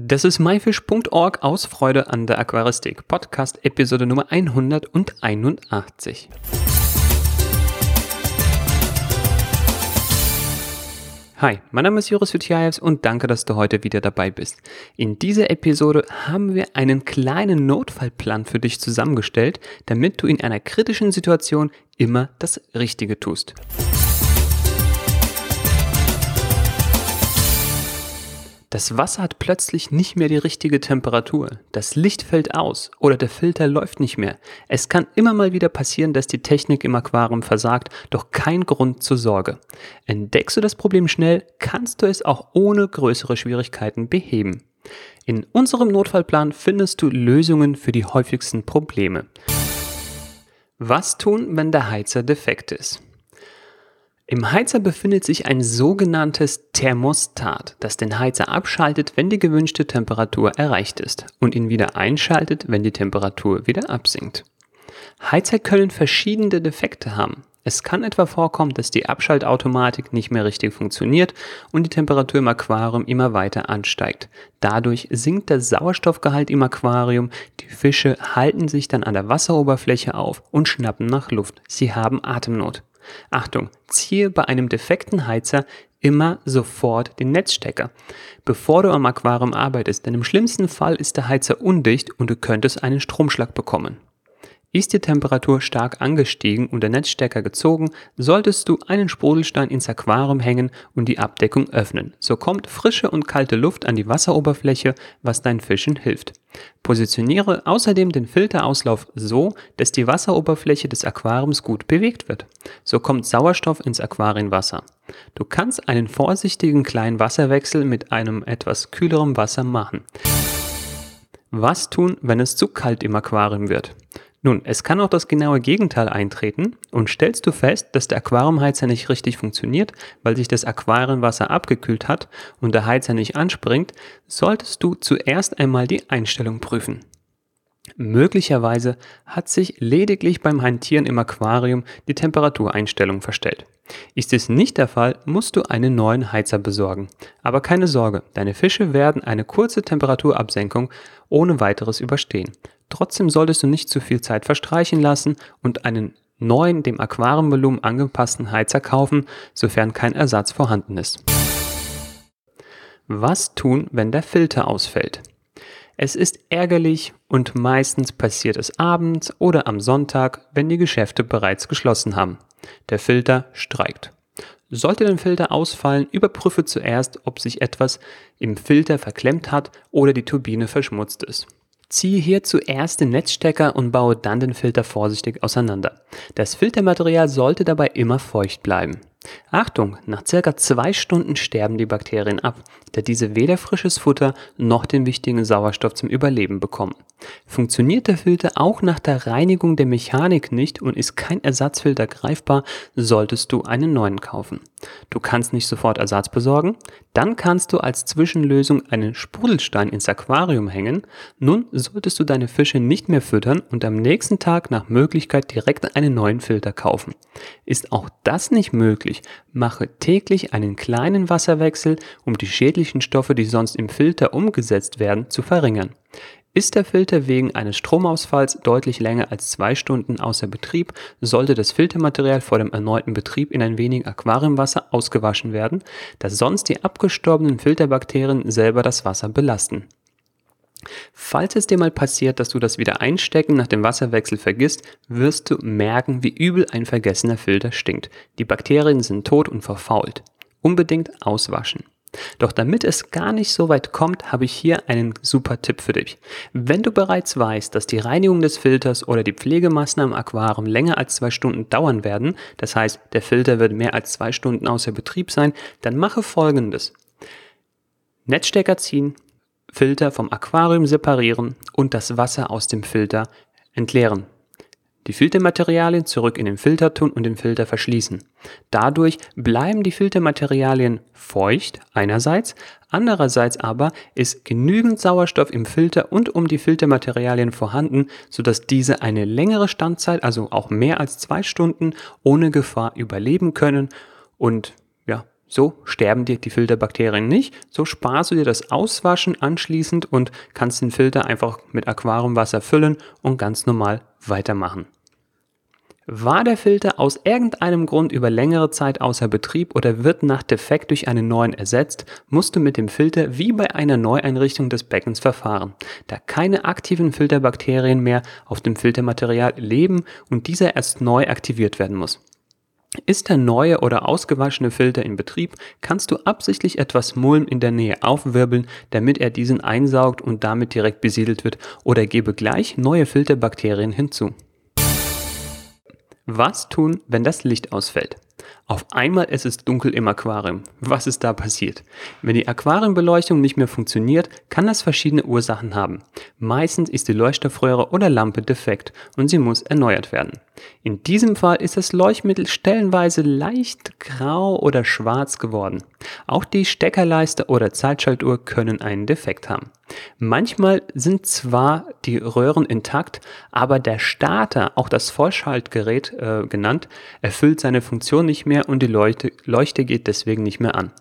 Das ist myfish.org aus Freude an der Aquaristik. Podcast Episode Nummer 181. Hi, mein Name ist Joris Vitiaevs und danke, dass du heute wieder dabei bist. In dieser Episode haben wir einen kleinen Notfallplan für dich zusammengestellt, damit du in einer kritischen Situation immer das Richtige tust. Das Wasser hat plötzlich nicht mehr die richtige Temperatur, das Licht fällt aus oder der Filter läuft nicht mehr. Es kann immer mal wieder passieren, dass die Technik im Aquarium versagt, doch kein Grund zur Sorge. Entdeckst du das Problem schnell, kannst du es auch ohne größere Schwierigkeiten beheben. In unserem Notfallplan findest du Lösungen für die häufigsten Probleme. Was tun, wenn der Heizer defekt ist? Im Heizer befindet sich ein sogenanntes Thermostat, das den Heizer abschaltet, wenn die gewünschte Temperatur erreicht ist und ihn wieder einschaltet, wenn die Temperatur wieder absinkt. Heizer können verschiedene Defekte haben. Es kann etwa vorkommen, dass die Abschaltautomatik nicht mehr richtig funktioniert und die Temperatur im Aquarium immer weiter ansteigt. Dadurch sinkt der Sauerstoffgehalt im Aquarium, die Fische halten sich dann an der Wasseroberfläche auf und schnappen nach Luft. Sie haben Atemnot. Achtung, ziehe bei einem defekten Heizer immer sofort den Netzstecker, bevor du am Aquarium arbeitest, denn im schlimmsten Fall ist der Heizer undicht und du könntest einen Stromschlag bekommen. Ist die Temperatur stark angestiegen und der Netzstecker gezogen, solltest du einen Sprudelstein ins Aquarium hängen und die Abdeckung öffnen. So kommt frische und kalte Luft an die Wasseroberfläche, was deinen Fischen hilft. Positioniere außerdem den Filterauslauf so, dass die Wasseroberfläche des Aquariums gut bewegt wird. So kommt Sauerstoff ins Aquarienwasser. Du kannst einen vorsichtigen kleinen Wasserwechsel mit einem etwas kühlerem Wasser machen. Was tun, wenn es zu kalt im Aquarium wird? Nun, es kann auch das genaue Gegenteil eintreten und stellst du fest, dass der Aquariumheizer nicht richtig funktioniert, weil sich das Aquarienwasser abgekühlt hat und der Heizer nicht anspringt, solltest du zuerst einmal die Einstellung prüfen. Möglicherweise hat sich lediglich beim Hantieren im Aquarium die Temperatureinstellung verstellt. Ist es nicht der Fall, musst du einen neuen Heizer besorgen. Aber keine Sorge, deine Fische werden eine kurze Temperaturabsenkung ohne weiteres überstehen. Trotzdem solltest du nicht zu viel Zeit verstreichen lassen und einen neuen, dem Aquariumvolumen angepassten Heizer kaufen, sofern kein Ersatz vorhanden ist. Was tun, wenn der Filter ausfällt? Es ist ärgerlich und meistens passiert es abends oder am Sonntag, wenn die Geschäfte bereits geschlossen haben. Der Filter streikt. Sollte dein Filter ausfallen, überprüfe zuerst, ob sich etwas im Filter verklemmt hat oder die Turbine verschmutzt ist. Ziehe hier zuerst den Netzstecker und baue dann den Filter vorsichtig auseinander. Das Filtermaterial sollte dabei immer feucht bleiben. Achtung, nach circa zwei Stunden sterben die Bakterien ab, da diese weder frisches Futter noch den wichtigen Sauerstoff zum Überleben bekommen. Funktioniert der Filter auch nach der Reinigung der Mechanik nicht und ist kein Ersatzfilter greifbar, solltest du einen neuen kaufen. Du kannst nicht sofort Ersatz besorgen, dann kannst du als Zwischenlösung einen Sprudelstein ins Aquarium hängen. Nun solltest du deine Fische nicht mehr füttern und am nächsten Tag nach Möglichkeit direkt einen neuen Filter kaufen. Ist auch das nicht möglich, mache täglich einen kleinen Wasserwechsel, um die schädlichen Stoffe, die sonst im Filter umgesetzt werden, zu verringern. Ist der Filter wegen eines Stromausfalls deutlich länger als zwei Stunden außer Betrieb, sollte das Filtermaterial vor dem erneuten Betrieb in ein wenig Aquariumwasser ausgewaschen werden, da sonst die abgestorbenen Filterbakterien selber das Wasser belasten. Falls es dir mal passiert, dass du das wieder einstecken nach dem Wasserwechsel vergisst, wirst du merken, wie übel ein vergessener Filter stinkt. Die Bakterien sind tot und verfault. Unbedingt auswaschen. Doch damit es gar nicht so weit kommt, habe ich hier einen super Tipp für dich. Wenn du bereits weißt, dass die Reinigung des Filters oder die Pflegemaßnahmen im Aquarium länger als zwei Stunden dauern werden, das heißt, der Filter wird mehr als zwei Stunden außer Betrieb sein, dann mache folgendes. Netzstecker ziehen, Filter vom Aquarium separieren und das Wasser aus dem Filter entleeren die Filtermaterialien zurück in den Filter tun und den Filter verschließen. Dadurch bleiben die Filtermaterialien feucht einerseits, andererseits aber ist genügend Sauerstoff im Filter und um die Filtermaterialien vorhanden, sodass diese eine längere Standzeit, also auch mehr als zwei Stunden ohne Gefahr überleben können und ja, So sterben dir die Filterbakterien nicht, so sparst du dir das Auswaschen anschließend und kannst den Filter einfach mit Aquariumwasser füllen und ganz normal weitermachen. War der Filter aus irgendeinem Grund über längere Zeit außer Betrieb oder wird nach Defekt durch einen neuen ersetzt, musst du mit dem Filter wie bei einer Neueinrichtung des Beckens verfahren, da keine aktiven Filterbakterien mehr auf dem Filtermaterial leben und dieser erst neu aktiviert werden muss. Ist der neue oder ausgewaschene Filter in Betrieb, kannst du absichtlich etwas Mulm in der Nähe aufwirbeln, damit er diesen einsaugt und damit direkt besiedelt wird oder gebe gleich neue Filterbakterien hinzu. Was tun, wenn das Licht ausfällt? Auf einmal ist es dunkel im Aquarium. Was ist da passiert? Wenn die Aquariumbeleuchtung nicht mehr funktioniert, kann das verschiedene Ursachen haben. Meistens ist die Leuchtstoffröhre oder Lampe defekt und sie muss erneuert werden. In diesem Fall ist das Leuchtmittel stellenweise leicht grau oder schwarz geworden. Auch die Steckerleiste oder Zeitschaltuhr können einen Defekt haben. Manchmal sind zwar die Röhren intakt, aber der Starter, auch das Vollschaltgerät äh, genannt, erfüllt seine Funktion nicht mehr und die Leuchte, Leuchte geht deswegen nicht mehr an.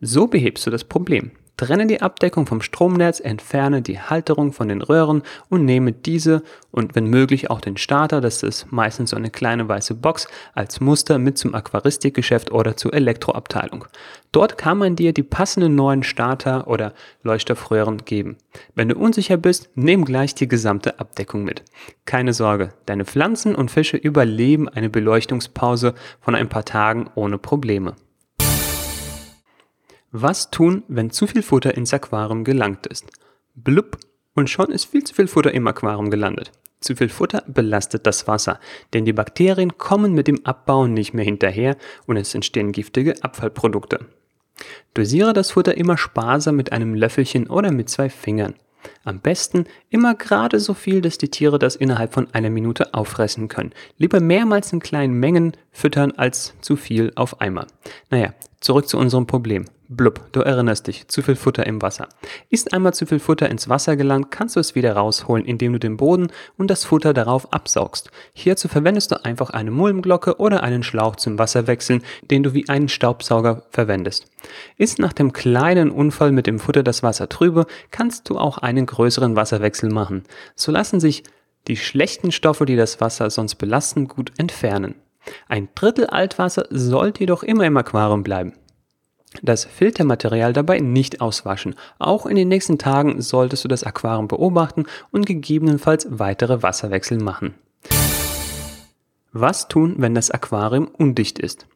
So behebst du das Problem. Trenne die Abdeckung vom Stromnetz, entferne die Halterung von den Röhren und nehme diese und wenn möglich auch den Starter, das ist meistens so eine kleine weiße Box, als Muster mit zum Aquaristikgeschäft oder zur Elektroabteilung. Dort kann man dir die passenden neuen Starter oder Leuchtstoffröhren geben. Wenn du unsicher bist, nimm gleich die gesamte Abdeckung mit. Keine Sorge, deine Pflanzen und Fische überleben eine Beleuchtungspause von ein paar Tagen ohne Probleme. Was tun, wenn zu viel Futter ins Aquarium gelangt ist? Blub, und schon ist viel zu viel Futter im Aquarium gelandet. Zu viel Futter belastet das Wasser, denn die Bakterien kommen mit dem Abbauen nicht mehr hinterher und es entstehen giftige Abfallprodukte. Dosiere das Futter immer sparsam mit einem Löffelchen oder mit zwei Fingern. Am besten immer gerade so viel, dass die Tiere das innerhalb von einer Minute auffressen können. Lieber mehrmals in kleinen Mengen füttern als zu viel auf einmal. Naja, zurück zu unserem Problem. Blub, du erinnerst dich, zu viel Futter im Wasser. Ist einmal zu viel Futter ins Wasser gelangt, kannst du es wieder rausholen, indem du den Boden und das Futter darauf absaugst. Hierzu verwendest du einfach eine Mulmglocke oder einen Schlauch zum Wasserwechseln, den du wie einen Staubsauger verwendest. Ist nach dem kleinen Unfall mit dem Futter das Wasser trübe, kannst du auch einen größeren Wasserwechsel machen. So lassen sich die schlechten Stoffe, die das Wasser sonst belasten, gut entfernen. Ein Drittel Altwasser sollte jedoch immer im Aquarium bleiben das Filtermaterial dabei nicht auswaschen. Auch in den nächsten Tagen solltest du das Aquarium beobachten und gegebenenfalls weitere Wasserwechsel machen. Was tun, wenn das Aquarium undicht ist?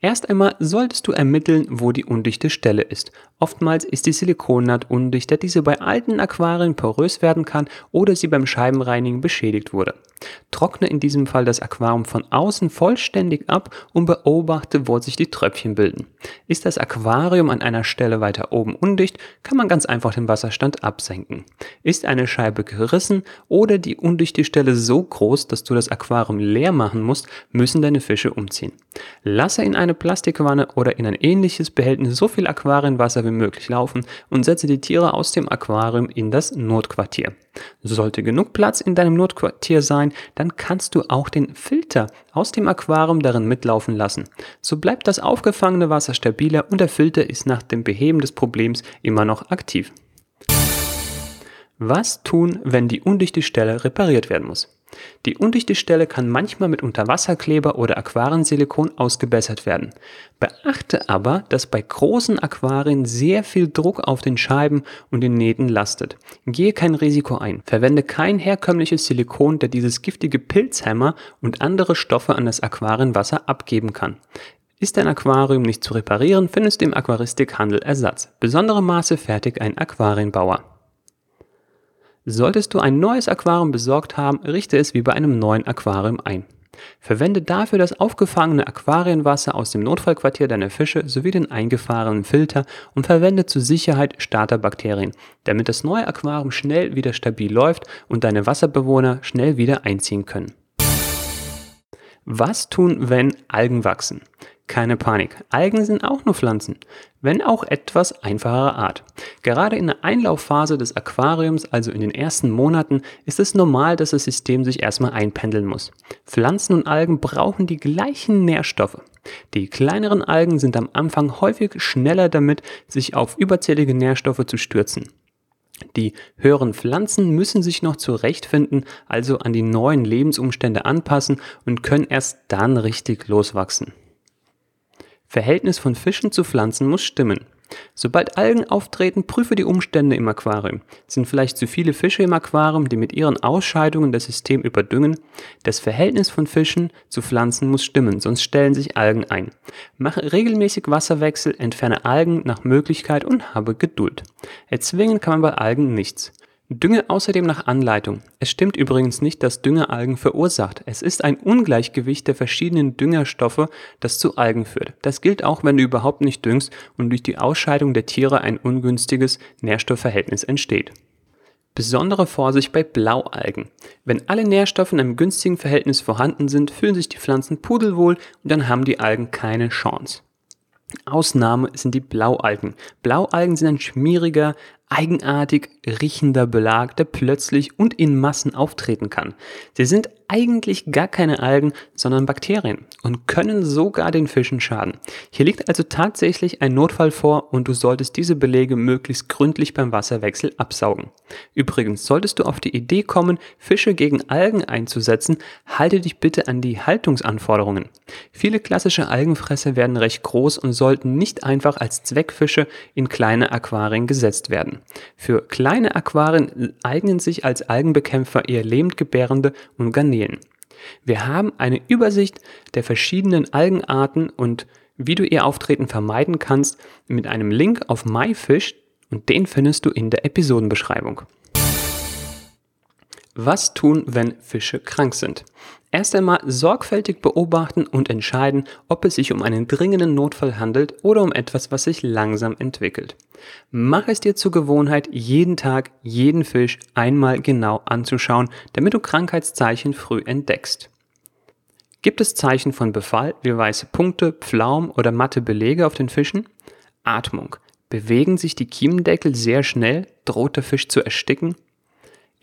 Erst einmal solltest du ermitteln, wo die undichte Stelle ist. Oftmals ist die Silikonnaht undicht, da diese bei alten Aquarien porös werden kann oder sie beim Scheibenreinigen beschädigt wurde. Trockne in diesem Fall das Aquarium von außen vollständig ab und beobachte, wo sich die Tröpfchen bilden. Ist das Aquarium an einer Stelle weiter oben undicht, kann man ganz einfach den Wasserstand absenken. Ist eine Scheibe gerissen oder die undichte Stelle so groß, dass du das Aquarium leer machen musst, müssen deine Fische umziehen. Lasse in eine Plastikwanne oder in ein ähnliches Behältnis so viel Aquarienwasser wie möglich laufen und setze die Tiere aus dem Aquarium in das Notquartier. Sollte genug Platz in deinem Notquartier sein, dann kannst du auch den Filter aus dem Aquarium darin mitlaufen lassen. So bleibt das aufgefangene Wasser stabiler und der Filter ist nach dem Beheben des Problems immer noch aktiv. Was tun, wenn die undichte Stelle repariert werden muss? Die undichte Stelle kann manchmal mit Unterwasserkleber oder Aquariensilikon ausgebessert werden. Beachte aber, dass bei großen Aquarien sehr viel Druck auf den Scheiben und den Nähten lastet. Gehe kein Risiko ein. Verwende kein herkömmliches Silikon, der dieses giftige Pilzhämmer und andere Stoffe an das Aquarienwasser abgeben kann. Ist dein Aquarium nicht zu reparieren, findest du im Aquaristikhandel Ersatz. Besondere Maße fertigt ein Aquarienbauer. Solltest du ein neues Aquarium besorgt haben, richte es wie bei einem neuen Aquarium ein. Verwende dafür das aufgefangene Aquarienwasser aus dem Notfallquartier deiner Fische sowie den eingefahrenen Filter und verwende zur Sicherheit Starterbakterien, damit das neue Aquarium schnell wieder stabil läuft und deine Wasserbewohner schnell wieder einziehen können. Was tun, wenn Algen wachsen? Keine Panik, Algen sind auch nur Pflanzen, wenn auch etwas einfacherer Art. Gerade in der Einlaufphase des Aquariums, also in den ersten Monaten, ist es normal, dass das System sich erstmal einpendeln muss. Pflanzen und Algen brauchen die gleichen Nährstoffe. Die kleineren Algen sind am Anfang häufig schneller damit, sich auf überzählige Nährstoffe zu stürzen. Die höheren Pflanzen müssen sich noch zurechtfinden, also an die neuen Lebensumstände anpassen und können erst dann richtig loswachsen. Verhältnis von Fischen zu Pflanzen muss stimmen. Sobald Algen auftreten, prüfe die Umstände im Aquarium. Sind vielleicht zu viele Fische im Aquarium, die mit ihren Ausscheidungen das System überdüngen? Das Verhältnis von Fischen zu Pflanzen muss stimmen, sonst stellen sich Algen ein. Mache regelmäßig Wasserwechsel, entferne Algen nach Möglichkeit und habe Geduld. Erzwingen kann man bei Algen nichts. Dünge außerdem nach Anleitung. Es stimmt übrigens nicht, dass Dünger Algen verursacht. Es ist ein Ungleichgewicht der verschiedenen Düngerstoffe, das zu Algen führt. Das gilt auch, wenn du überhaupt nicht düngst und durch die Ausscheidung der Tiere ein ungünstiges Nährstoffverhältnis entsteht. Besondere Vorsicht bei Blaualgen. Wenn alle Nährstoffe in einem günstigen Verhältnis vorhanden sind, fühlen sich die Pflanzen pudelwohl und dann haben die Algen keine Chance. Ausnahme sind die Blaualgen. Blaualgen sind ein schmieriger, eigenartig riechender Belag, der plötzlich und in Massen auftreten kann. Sie sind eigentlich gar keine Algen, sondern Bakterien und können sogar den Fischen schaden. Hier liegt also tatsächlich ein Notfall vor und du solltest diese Belege möglichst gründlich beim Wasserwechsel absaugen. Übrigens, solltest du auf die Idee kommen, Fische gegen Algen einzusetzen, halte dich bitte an die Haltungsanforderungen. Viele klassische Algenfresser werden recht groß und sollten nicht einfach als Zweckfische in kleine Aquarien gesetzt werden. Für kleine Aquarien eignen sich als Algenbekämpfer eher lebendgebärende und Garnelen. Wir haben eine Übersicht der verschiedenen Algenarten und wie du ihr Auftreten vermeiden kannst mit einem Link auf MyFish und den findest du in der Episodenbeschreibung. Was tun, wenn Fische krank sind? Erst einmal sorgfältig beobachten und entscheiden, ob es sich um einen dringenden Notfall handelt oder um etwas, was sich langsam entwickelt. Mach es dir zur Gewohnheit, jeden Tag jeden Fisch einmal genau anzuschauen, damit du Krankheitszeichen früh entdeckst. Gibt es Zeichen von Befall wie weiße Punkte, Pflaumen oder matte Belege auf den Fischen? Atmung. Bewegen sich die Kiemendeckel sehr schnell? Droht der Fisch zu ersticken?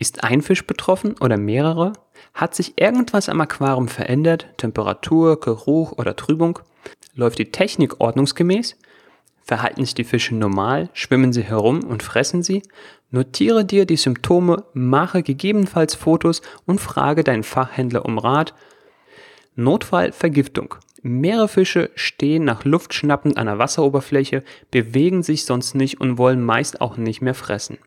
Ist ein Fisch betroffen oder mehrere? Hat sich irgendwas am Aquarium verändert? Temperatur, Geruch oder Trübung? Läuft die Technik ordnungsgemäß? Verhalten sich die Fische normal? Schwimmen sie herum und fressen sie? Notiere dir die Symptome, mache gegebenenfalls Fotos und frage deinen Fachhändler um Rat. Notfall Vergiftung. Mehrere Fische stehen nach Luft schnappend an der Wasseroberfläche, bewegen sich sonst nicht und wollen meist auch nicht mehr fressen.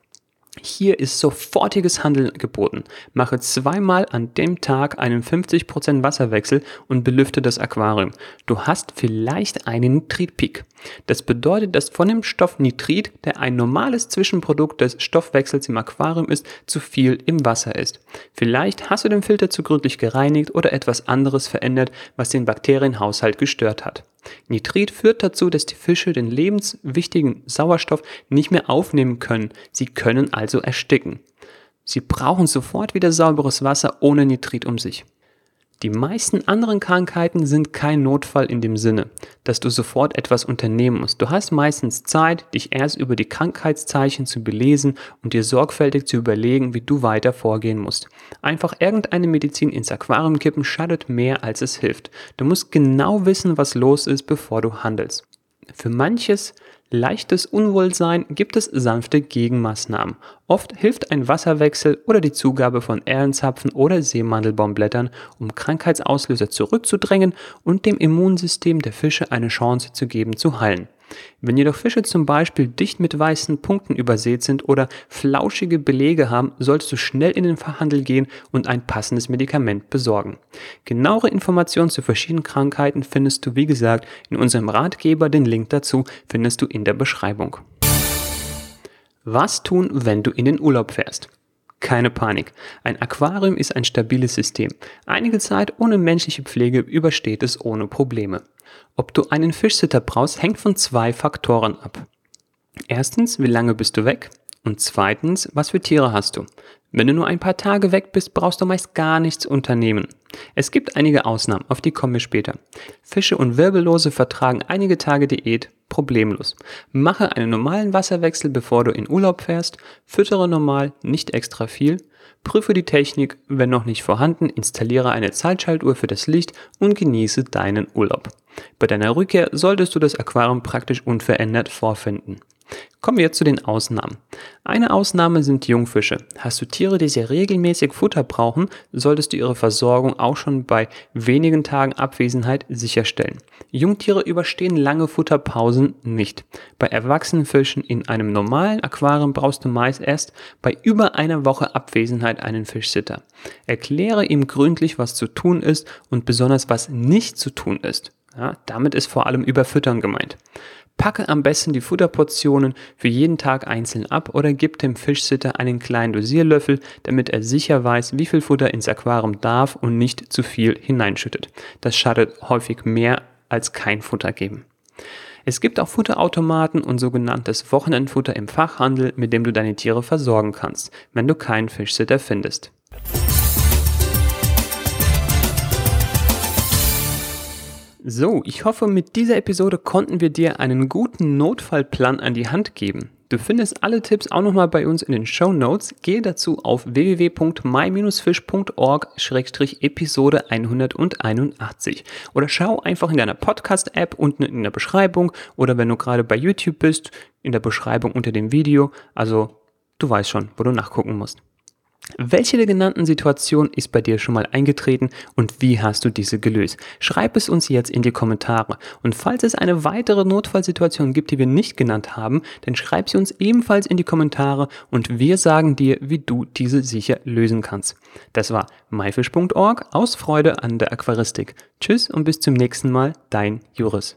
Hier ist sofortiges Handeln geboten. Mache zweimal an dem Tag einen 50% Wasserwechsel und belüfte das Aquarium. Du hast vielleicht einen Nitritpeak. Das bedeutet, dass von dem Stoff Nitrit, der ein normales Zwischenprodukt des Stoffwechsels im Aquarium ist, zu viel im Wasser ist. Vielleicht hast du den Filter zu gründlich gereinigt oder etwas anderes verändert, was den Bakterienhaushalt gestört hat. Nitrit führt dazu, dass die Fische den lebenswichtigen Sauerstoff nicht mehr aufnehmen können. Sie können also ersticken. Sie brauchen sofort wieder sauberes Wasser ohne Nitrit um sich. Die meisten anderen Krankheiten sind kein Notfall in dem Sinne, dass du sofort etwas unternehmen musst. Du hast meistens Zeit, dich erst über die Krankheitszeichen zu belesen und dir sorgfältig zu überlegen, wie du weiter vorgehen musst. Einfach irgendeine Medizin ins Aquarium kippen schadet mehr, als es hilft. Du musst genau wissen, was los ist, bevor du handelst. Für manches leichtes Unwohlsein gibt es sanfte Gegenmaßnahmen. Oft hilft ein Wasserwechsel oder die Zugabe von Ehrenzapfen oder Seemandelbaumblättern, um Krankheitsauslöser zurückzudrängen und dem Immunsystem der Fische eine Chance zu geben zu heilen. Wenn jedoch Fische zum Beispiel dicht mit weißen Punkten übersät sind oder flauschige Belege haben, solltest du schnell in den Fachhandel gehen und ein passendes Medikament besorgen. Genauere Informationen zu verschiedenen Krankheiten findest du, wie gesagt, in unserem Ratgeber. Den Link dazu findest du in der Beschreibung. Was tun, wenn du in den Urlaub fährst? Keine Panik. Ein Aquarium ist ein stabiles System. Einige Zeit ohne menschliche Pflege übersteht es ohne Probleme. Ob du einen Fischsitter brauchst, hängt von zwei Faktoren ab. Erstens, wie lange bist du weg? Und zweitens, was für Tiere hast du? Wenn du nur ein paar Tage weg bist, brauchst du meist gar nichts unternehmen. Es gibt einige Ausnahmen, auf die kommen wir später. Fische und Wirbellose vertragen einige Tage Diät problemlos. Mache einen normalen Wasserwechsel, bevor du in Urlaub fährst, füttere normal, nicht extra viel, prüfe die Technik, wenn noch nicht vorhanden, installiere eine Zeitschaltuhr für das Licht und genieße deinen Urlaub. Bei deiner Rückkehr solltest du das Aquarium praktisch unverändert vorfinden. Kommen wir jetzt zu den Ausnahmen. Eine Ausnahme sind Jungfische. Hast du Tiere, die sehr regelmäßig Futter brauchen, solltest du ihre Versorgung auch schon bei wenigen Tagen Abwesenheit sicherstellen. Jungtiere überstehen lange Futterpausen nicht. Bei erwachsenen Fischen in einem normalen Aquarium brauchst du meist erst bei über einer Woche Abwesenheit einen Fischsitter. Erkläre ihm gründlich, was zu tun ist und besonders was nicht zu tun ist. Ja, damit ist vor allem Überfüttern gemeint. Packe am besten die Futterportionen für jeden Tag einzeln ab oder gib dem Fischsitter einen kleinen Dosierlöffel, damit er sicher weiß, wie viel Futter ins Aquarium darf und nicht zu viel hineinschüttet. Das schadet häufig mehr als kein Futter geben. Es gibt auch Futterautomaten und sogenanntes Wochenendfutter im Fachhandel, mit dem du deine Tiere versorgen kannst, wenn du keinen Fischsitter findest. So, ich hoffe, mit dieser Episode konnten wir dir einen guten Notfallplan an die Hand geben. Du findest alle Tipps auch nochmal bei uns in den Show Notes. Gehe dazu auf www.my-fish.org-episode 181 oder schau einfach in deiner Podcast-App unten in der Beschreibung oder wenn du gerade bei YouTube bist, in der Beschreibung unter dem Video. Also, du weißt schon, wo du nachgucken musst. Welche der genannten Situationen ist bei dir schon mal eingetreten und wie hast du diese gelöst? Schreib es uns jetzt in die Kommentare. Und falls es eine weitere Notfallsituation gibt, die wir nicht genannt haben, dann schreib sie uns ebenfalls in die Kommentare und wir sagen dir, wie du diese sicher lösen kannst. Das war myfish.org aus Freude an der Aquaristik. Tschüss und bis zum nächsten Mal, dein Juris.